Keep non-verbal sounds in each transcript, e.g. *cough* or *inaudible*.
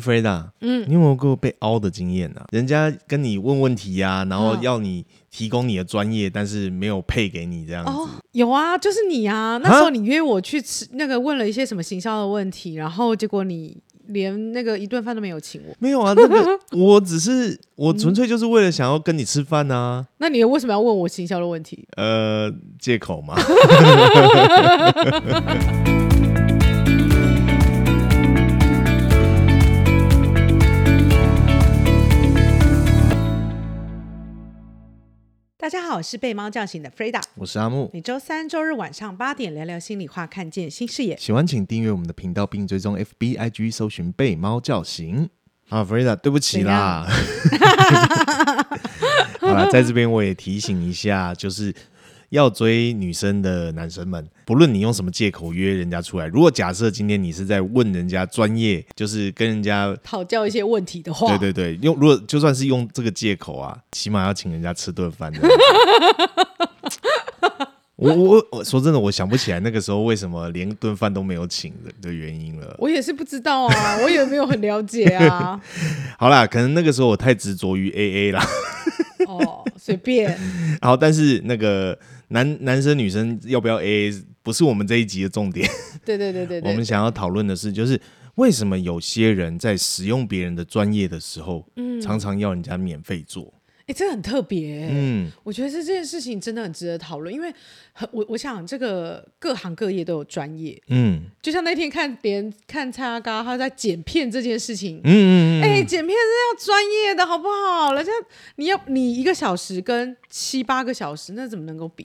Freda，嗯，你有没有过被凹的经验啊？人家跟你问问题呀、啊，然后要你提供你的专业，但是没有配给你这样子。哦，有啊，就是你啊。那时候你约我去吃那个，问了一些什么行销的问题，然后结果你连那个一顿饭都没有请我。没有啊，那个我只是我纯粹就是为了想要跟你吃饭啊。那你为什么要问我行销的问题？呃，借口嘛。大家好，我是被猫叫醒的 Freda，我是阿木。每周三、周日晚上八点聊聊心里话，看见新视野。喜欢请订阅我们的频道，并追踪 FB、IG，搜寻被猫叫醒。啊，Freda，对不起啦。*laughs* 好了，在这边我也提醒一下，就是。要追女生的男生们，不论你用什么借口约人家出来，如果假设今天你是在问人家专业，就是跟人家讨教一些问题的话，对对对，用如果就算是用这个借口啊，起码要请人家吃顿饭的。*laughs* 我我我说真的，我想不起来那个时候为什么连顿饭都没有请的的原因了。我也是不知道啊，我也没有很了解啊。*laughs* 好啦，可能那个时候我太执着于 AA 啦。哦，随便。*laughs* 好，但是那个。男男生女生要不要 AA 不是我们这一集的重点。对对对对，我们想要讨论的是，就是为什么有些人在使用别人的专业的时候，嗯，常常要人家免费做。哎、欸，这很特别、欸。嗯，我觉得这件事情真的很值得讨论，因为很我我想这个各行各业都有专业。嗯，就像那天看别人看蔡阿嘎他在剪片这件事情。嗯嗯嗯。哎、欸，剪片是要专业的，好不好？人家你要你一个小时跟七八个小时，那怎么能够比？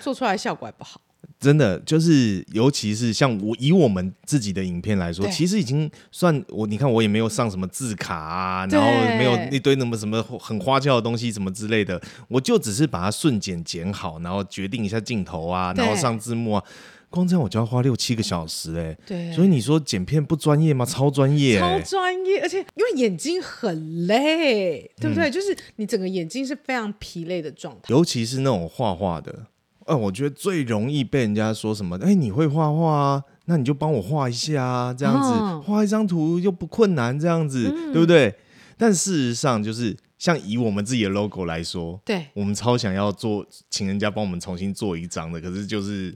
做出来效果还不好。真的就是，尤其是像我以我们自己的影片来说，其实已经算我，你看我也没有上什么字卡啊，然后没有一堆那么什么很花俏的东西什么之类的，我就只是把它瞬剪剪好，然后决定一下镜头啊，然后上字幕啊，光这样我就要花六七个小时哎、欸，对，所以你说剪片不专业吗？超专业、欸，超专业，而且因为眼睛很累，对不对？嗯、就是你整个眼睛是非常疲累的状态，尤其是那种画画的。呃，我觉得最容易被人家说什么？哎，你会画画啊？那你就帮我画一下啊，这样子画、哦、一张图又不困难，这样子、嗯、对不对？但事实上，就是像以我们自己的 logo 来说，对，我们超想要做，请人家帮我们重新做一张的，可是就是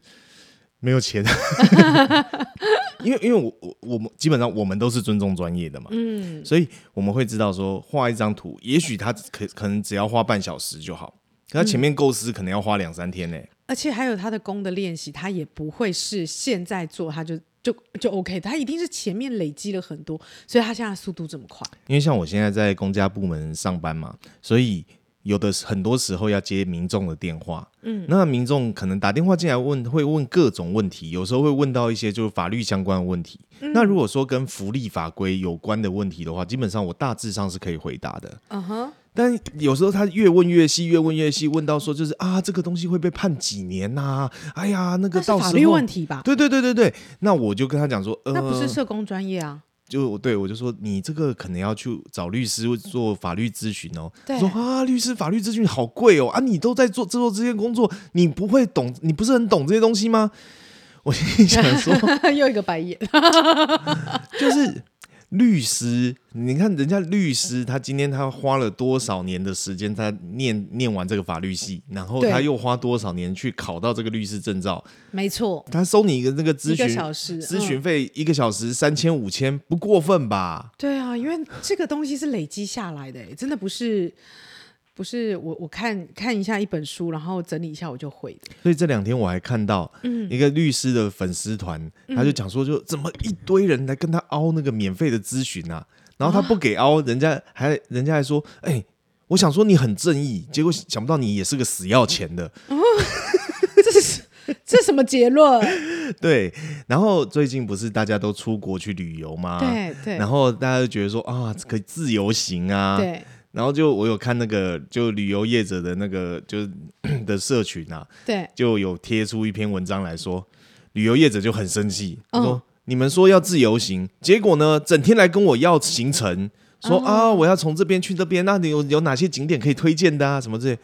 没有钱。*laughs* 因为因为我我我们基本上我们都是尊重专业的嘛，嗯，所以我们会知道说画一张图，也许他可可能只要花半小时就好，可他前面构思可能要花两三天呢、欸。而且还有他的功的练习，他也不会是现在做他就就就 OK，他一定是前面累积了很多，所以他现在速度这么快。因为像我现在在公家部门上班嘛，所以有的很多时候要接民众的电话，嗯，那民众可能打电话进来问，会问各种问题，有时候会问到一些就是法律相关的问题。嗯、那如果说跟福利法规有关的问题的话，基本上我大致上是可以回答的。嗯哼。但有时候他越问越细，越问越细，问到说就是啊，这个东西会被判几年呐、啊？哎呀，那个到时候法律问题吧？对对对对对。那我就跟他讲说，呃，那不是社工专业啊。就对我就说，你这个可能要去找律师做法律咨询哦。对。说啊，律师法律咨询好贵哦啊，你都在做做这些工作，你不会懂，你不是很懂这些东西吗？我心里想说，*laughs* 又一个白眼，*laughs* 就是。律师，你看人家律师，他今天他花了多少年的时间，他念念完这个法律系，然后他又花多少年去考到这个律师证照？没错，他收你一个那个咨询小时咨询费一个小时三千五千，不过分吧？对啊，因为这个东西是累积下来的，真的不是。不是我，我看看一下一本书，然后整理一下我就会的。所以这两天我还看到一个律师的粉丝团，嗯、他就讲说，就怎么一堆人来跟他凹那个免费的咨询啊，然后他不给凹，人家还人家还说，哎、欸，我想说你很正义，结果想不到你也是个死要钱的。哦、*laughs* 这是这是什么结论？*laughs* 对，然后最近不是大家都出国去旅游吗？对对，然后大家就觉得说啊，可以自由行啊，对。然后就我有看那个就旅游业者的那个就是 *coughs* 的社群啊，对，就有贴出一篇文章来说，旅游业者就很生气，他、说你们说要自由行，结果呢，整天来跟我要行程，说、哦、啊我要从这边去这边，那你有有哪些景点可以推荐的啊？什么这些？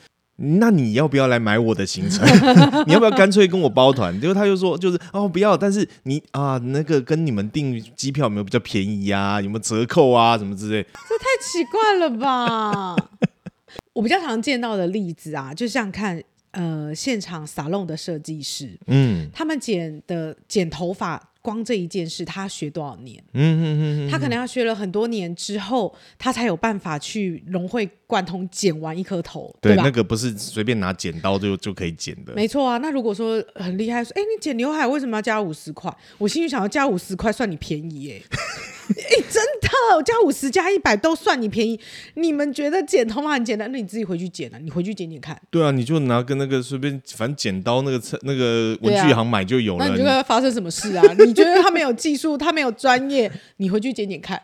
那你要不要来买我的行程？*laughs* 你要不要干脆跟我包团？结果他就说，就是哦，不要。但是你啊，那个跟你们订机票有没有比较便宜啊？有没有折扣啊？什么之类？这太奇怪了吧！*laughs* 我比较常见到的例子啊，就像看呃现场沙龙的设计师，嗯，他们剪的剪头发。光这一件事，他学多少年？嗯嗯嗯，他可能要学了很多年之后，他才有办法去融会贯通剪完一颗头，对，对吧？那个不是随便拿剪刀就就可以剪的。没错啊，那如果说很厉害，说，哎，你剪刘海为什么要加五十块？我心里想要加五十块算你便宜耶。*laughs* 哎，真的，我加五十加一百都算你便宜。你们觉得剪头发很简单，那你自己回去剪啊，你回去剪剪看。对啊，你就拿个那个随便，反正剪刀那个那个文具行买就有了。啊、那你觉得发生什么事啊？你觉得他没有技术，他没有专业，你回去剪剪看。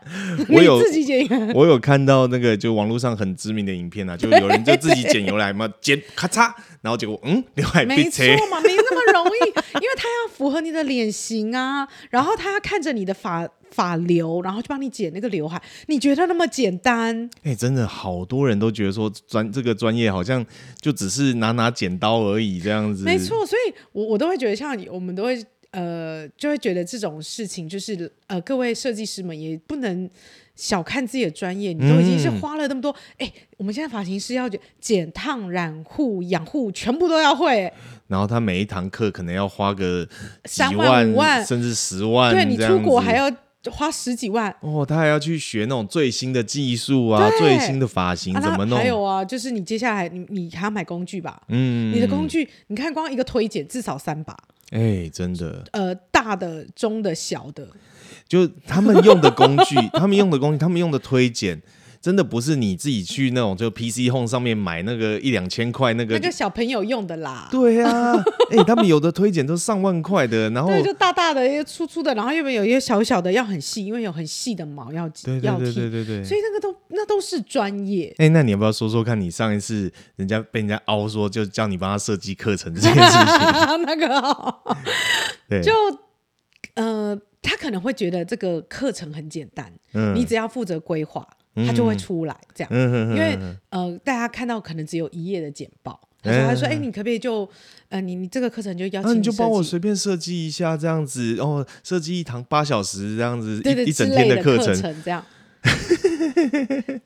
我有自己剪。我有看到那个就网络上很知名的影片啊，就有人就自己剪油来嘛，剪咔嚓，然后结果嗯，刘海没错嘛，没那么容易，因为他要符合你的脸型啊，然后他要看着你的发。发流，然后去帮你剪那个刘海，你觉得那么简单？哎、欸，真的好多人都觉得说专这个专业好像就只是拿拿剪刀而已这样子。没错，所以我我都会觉得，像你我们都会呃，就会觉得这种事情就是呃，各位设计师们也不能小看自己的专业，你都已经是花了那么多。哎、嗯欸，我们现在发型师要剪烫、染护、养护，全部都要会。然后他每一堂课可能要花个、三万、五万，甚至十万。对，你出国还要。花十几万哦，他还要去学那种最新的技术啊，最新的发型怎么弄？还有啊，就是你接下来你你还要买工具吧？嗯，你的工具，你看光一个推剪至少三把，哎，真的。呃，大的、中的、小的，就他们用的工具，*laughs* 他们用的工具，他们用的推剪。真的不是你自己去那种就 PC Home 上面买那个一两千块那个，那个小朋友用的啦。对啊，*laughs* 哎、欸，他们有的推荐都上万块的，然后对，就大大的，一个粗粗的，然后又没有一些小小的，要很细，因为有很细的毛要对对对对对对，所以那个都那都是专业。哎、欸，那你要不要说说看你上一次人家被人家凹说就叫你帮他设计课程这件事情？*laughs* 那个、哦，对，就呃，他可能会觉得这个课程很简单，嗯，你只要负责规划。他就会出来这样，因为呃，大家看到可能只有一页的简报，他说他说，哎，你可不可以就呃，你你这个课程就邀请，你就帮我随便设计一下这样子，然哦，设计一堂八小时这样子，一一整天的课程这样。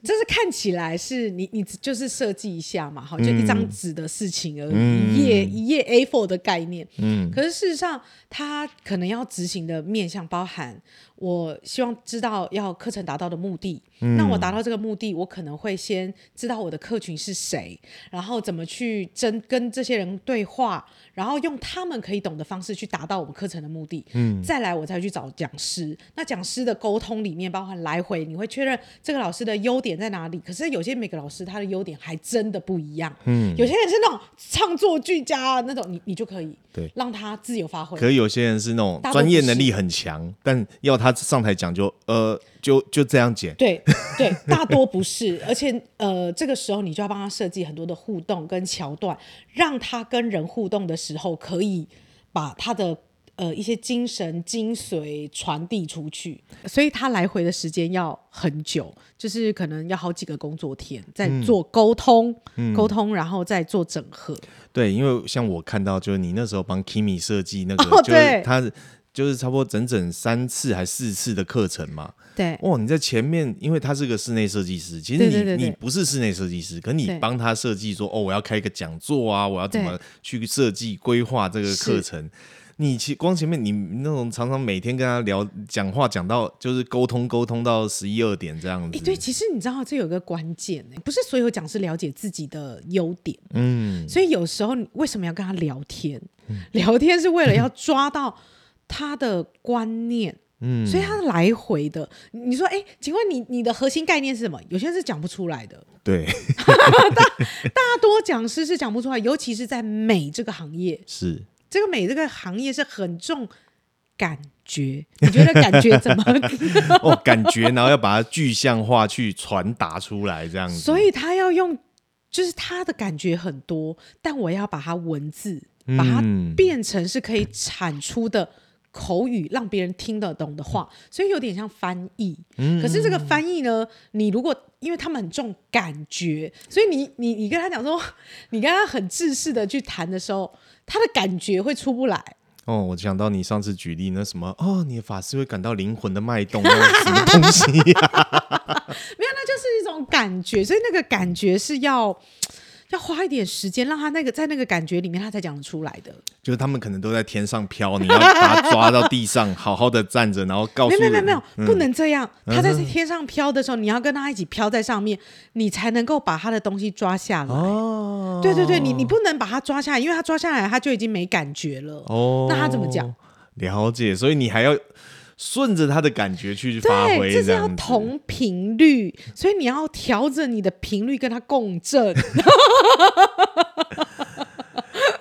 就是看起来是你你就是设计一下嘛，好，就一张纸的事情而已，嗯、一页一页 A4 的概念。嗯，可是事实上，他可能要执行的面向包含，我希望知道要课程达到的目的。嗯、那我达到这个目的，我可能会先知道我的客群是谁，然后怎么去真跟这些人对话，然后用他们可以懂的方式去达到我们课程的目的。嗯，再来我才去找讲师。那讲师的沟通里面包含来回，你会确认这个老师的优点在哪里。可是有些每个老师他的优点还真的不一样。嗯，有些人是那种唱作俱佳那种，你你就可以对让他自由发挥。可是有些人是那种专业能力很强，但要他上台讲就呃。就就这样剪，对对，大多不是，*laughs* 而且呃，这个时候你就要帮他设计很多的互动跟桥段，让他跟人互动的时候，可以把他的呃一些精神精髓传递出去，所以他来回的时间要很久，就是可能要好几个工作天在做沟通，嗯、沟通，然后再做整合。对，因为像我看到，就是你那时候帮 Kimi 设计那个，哦、就是他。就是差不多整整三次还四次的课程嘛。对。哇，你在前面，因为他是个室内设计师，其实你你不是室内设计师，可你帮他设计说，哦，我要开一个讲座啊，我要怎么去设计规划这个课程。你其光前面你那种常常每天跟他聊讲话，讲到就是沟通沟通到十一二点这样子。欸、对，其实你知道这有个关键，不是所有讲师了解自己的优点，嗯，所以有时候你为什么要跟他聊天？嗯、聊天是为了要抓到。他的观念，嗯，所以他是来回的。你说，哎，请问你你的核心概念是什么？有些人是讲不出来的。对，*laughs* 大大多讲师是讲不出来，尤其是在美这个行业，是这个美这个行业是很重感觉。你觉得感觉怎么？*laughs* 哦，感觉，然后要把它具象化去传达出来，这样子。所以他要用，就是他的感觉很多，但我要把它文字，把它变成是可以产出的。口语让别人听得懂的话，所以有点像翻译。嗯，可是这个翻译呢，你如果因为他们很重感觉，所以你你你跟他讲说，你跟他很正式的去谈的时候，他的感觉会出不来。哦，我想到你上次举例那什么哦，你的法师会感到灵魂的脉动，什么东西呀？*laughs* 没有，那就是一种感觉，所以那个感觉是要。要花一点时间，让他那个在那个感觉里面，他才讲得出来的。就是他们可能都在天上飘，你要把他抓到地上，好好的站着，然后告诉。没有没有没有，嗯、不能这样。他在天上飘的时候，你要跟他一起飘在上面，你才能够把他的东西抓下来。哦，对对对，你你不能把他抓下来，因为他抓下来他就已经没感觉了。哦，那他怎么讲？了解，所以你还要。顺着他的感觉去发挥，对，这是要同频率，所以你要调整你的频率跟他共振。*laughs*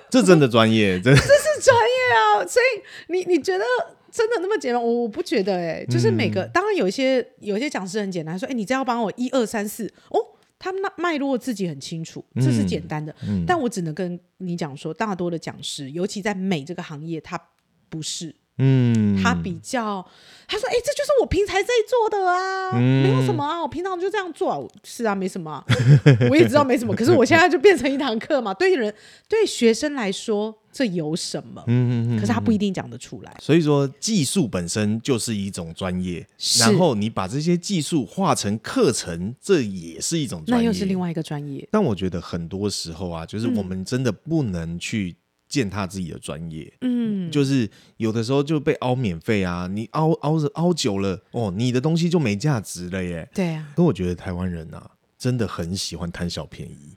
这真的专业，真的 *laughs* 这是专业啊！所以你你觉得真的那么简单？我我不觉得哎、欸，就是每个、嗯、当然有一些有一些讲师很简单，说哎，你只要帮我一二三四哦，他那脉络自己很清楚，这是简单的。嗯嗯、但我只能跟你讲说，大多的讲师，尤其在美这个行业，他不是。嗯，他比较，他说：“哎、欸，这就是我平常在做的啊，嗯、没有什么啊，我平常就这样做啊。是啊，没什么、啊，*laughs* 我也知道没什么。可是我现在就变成一堂课嘛，*laughs* 对人对学生来说，这有什么？嗯嗯嗯。可是他不一定讲得出来。所以说，技术本身就是一种专业，然后你把这些技术化成课程，这也是一种专业，那又是另外一个专业。但我觉得很多时候啊，就是我们真的不能去。践踏自己的专业，嗯，就是有的时候就被凹免费啊，你凹凹着凹久了，哦，你的东西就没价值了耶。对啊，可我觉得台湾人啊，真的很喜欢贪小便宜。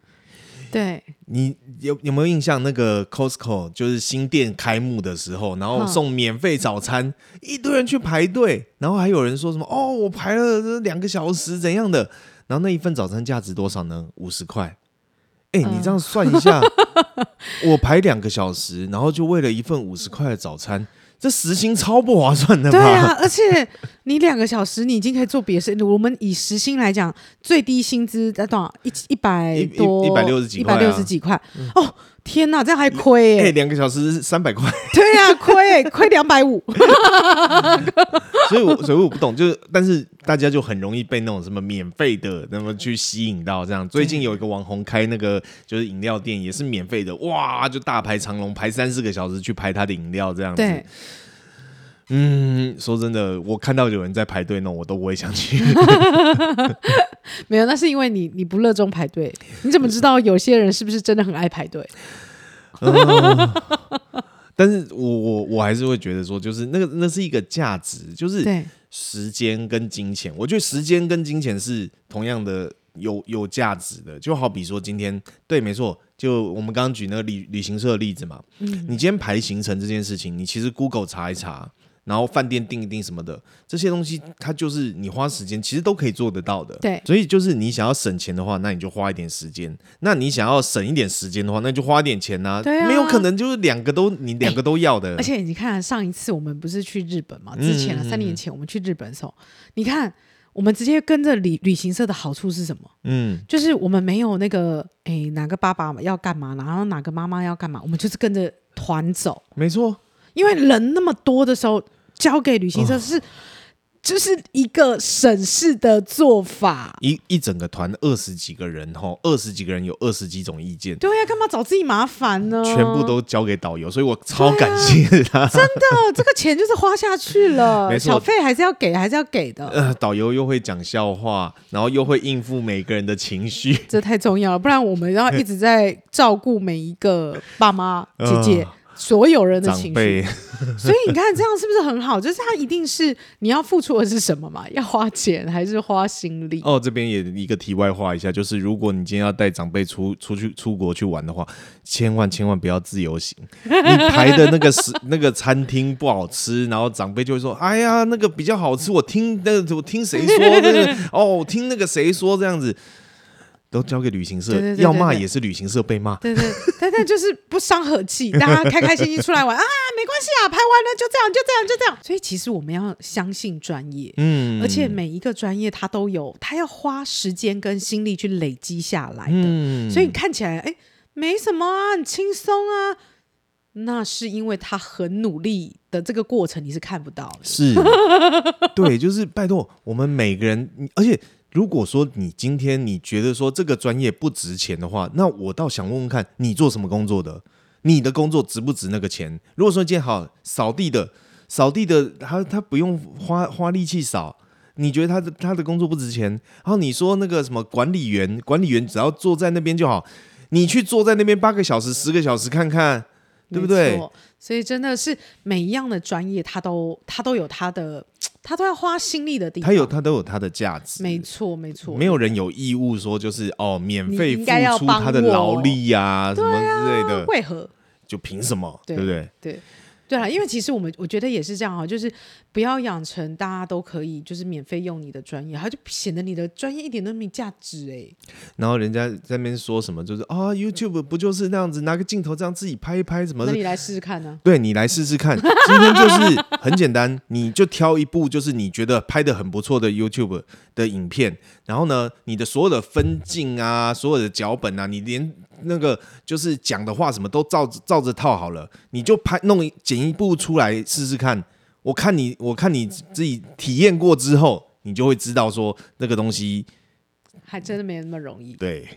对，你有有没有印象？那个 Costco 就是新店开幕的时候，然后送免费早餐，嗯、一堆人去排队，然后还有人说什么哦，我排了两个小时怎样的，然后那一份早餐价值多少呢？五十块。哎，你这样算一下，*laughs* 我排两个小时，然后就为了一份五十块的早餐，这时薪超不划算的。对啊，而且你两个小时，你已经可以做别的事。我们以时薪来讲，最低薪资在多少？一一百多，一百六十几块，一百六十几块。哦。天哪，这样还亏哎、欸！两个小时三百块。对呀、啊，亏哎、欸，*laughs* 亏两百五。*laughs* 所以我，所以我不懂，就是，但是大家就很容易被那种什么免费的，那么去吸引到这样。最近有一个网红开那个就是饮料店，也是免费的，哇，就大排长龙，排三四个小时去排他的饮料这样子。对。嗯，说真的，我看到有人在排队弄，我都不会想去。*laughs* 没有，那是因为你你不热衷排队。你怎么知道有些人是不是真的很爱排队？呃、但是我我我还是会觉得说，就是那个那是一个价值，就是时间跟金钱。我觉得时间跟金钱是同样的有有价值的。就好比说今天，对，没错，就我们刚刚举那个旅旅行社的例子嘛。嗯，你今天排行程这件事情，你其实 Google 查一查。然后饭店订一订什么的，这些东西它就是你花时间其实都可以做得到的。对，所以就是你想要省钱的话，那你就花一点时间；那你想要省一点时间的话，那就花一点钱呐。对啊，没有可能就是两个都你两个都要的。而且你看上一次我们不是去日本嘛？之前啊，三年前我们去日本的时候，你看我们直接跟着旅旅行社的好处是什么？嗯，就是我们没有那个诶哪个爸爸要干嘛，然后哪个妈妈要干嘛，我们就是跟着团走。没错，因为人那么多的时候。交给旅行社是，这、哦、是一个省事的做法。一一整个团二十几个人哈，二十几个人有二十几种意见。对呀、啊，干嘛找自己麻烦呢？全部都交给导游，所以我超感谢他。啊、真的，这个钱就是花下去了，*laughs* 小费还是要给，还是要给的。呃，导游又会讲笑话，然后又会应付每个人的情绪，这太重要了。不然我们要一直在照顾每一个爸妈 *laughs* 姐姐。呃所有人的情绪，*laughs* *laughs* 所以你看这样是不是很好？就是他一定是你要付出的是什么嘛？*laughs* 要花钱还是花心力？哦，这边也一个题外话一下，就是如果你今天要带长辈出出去出国去玩的话，千万千万不要自由行。你排的那个是那个餐厅不好吃，然后长辈就会说：“哎呀，那个比较好吃。”我听那个我听谁说的？那个哦，听那个谁说这样子。都交给旅行社，对对对对对，要骂也是旅行社被骂。对对，但但就是不伤和气，*laughs* 大家开开心心出来玩啊，没关系啊，拍完了就这样，就这样，就这样。所以其实我们要相信专业，嗯，而且每一个专业它都有，它要花时间跟心力去累积下来的。嗯，所以你看起来哎，没什么啊，很轻松啊。那是因为他很努力的这个过程你是看不到的。是，对，就是拜托我们每个人，而且如果说你今天你觉得说这个专业不值钱的话，那我倒想问问看你做什么工作的？你的工作值不值那个钱？如果说今天好扫地的，扫地的他他不用花花力气扫，你觉得他的他的工作不值钱？然后你说那个什么管理员，管理员只要坐在那边就好，你去坐在那边八个小时、十个小时看看。对不对？所以真的是每一样的专业，它都它都有它的，它都要花心力的地方。他有他都有他的价值。没错，没错。没有人有义务说就是哦，免费付出他的劳力呀、啊，什么之类的。为何？就凭什么？对，对不对？对。对啊，因为其实我们我觉得也是这样哈，就是不要养成大家都可以就是免费用你的专业，它就显得你的专业一点都没价值哎。然后人家在那边说什么，就是啊、哦、YouTube 不就是那样子，拿个镜头这样自己拍一拍什么的？那你来试试看呢？对，你来试试看。今天就是很简单，你就挑一部就是你觉得拍的很不错的 YouTube 的影片，然后呢，你的所有的分镜啊，所有的脚本啊，你连。那个就是讲的话，什么都照照着套好了，你就拍弄剪一部出来试试看。我看你，我看你自己体验过之后，你就会知道说那个东西还真的没那么容易。对，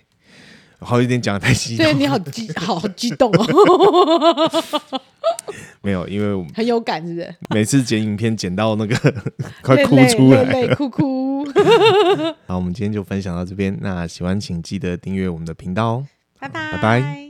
好有点讲得太激动，对你好激，好激动哦。*laughs* 没有，因为我很有感，是不是？每次剪影片剪到那个 *laughs* 快哭出来，泪哭哭。*laughs* 好，我们今天就分享到这边。那喜欢请记得订阅我们的频道哦。拜拜。拜拜。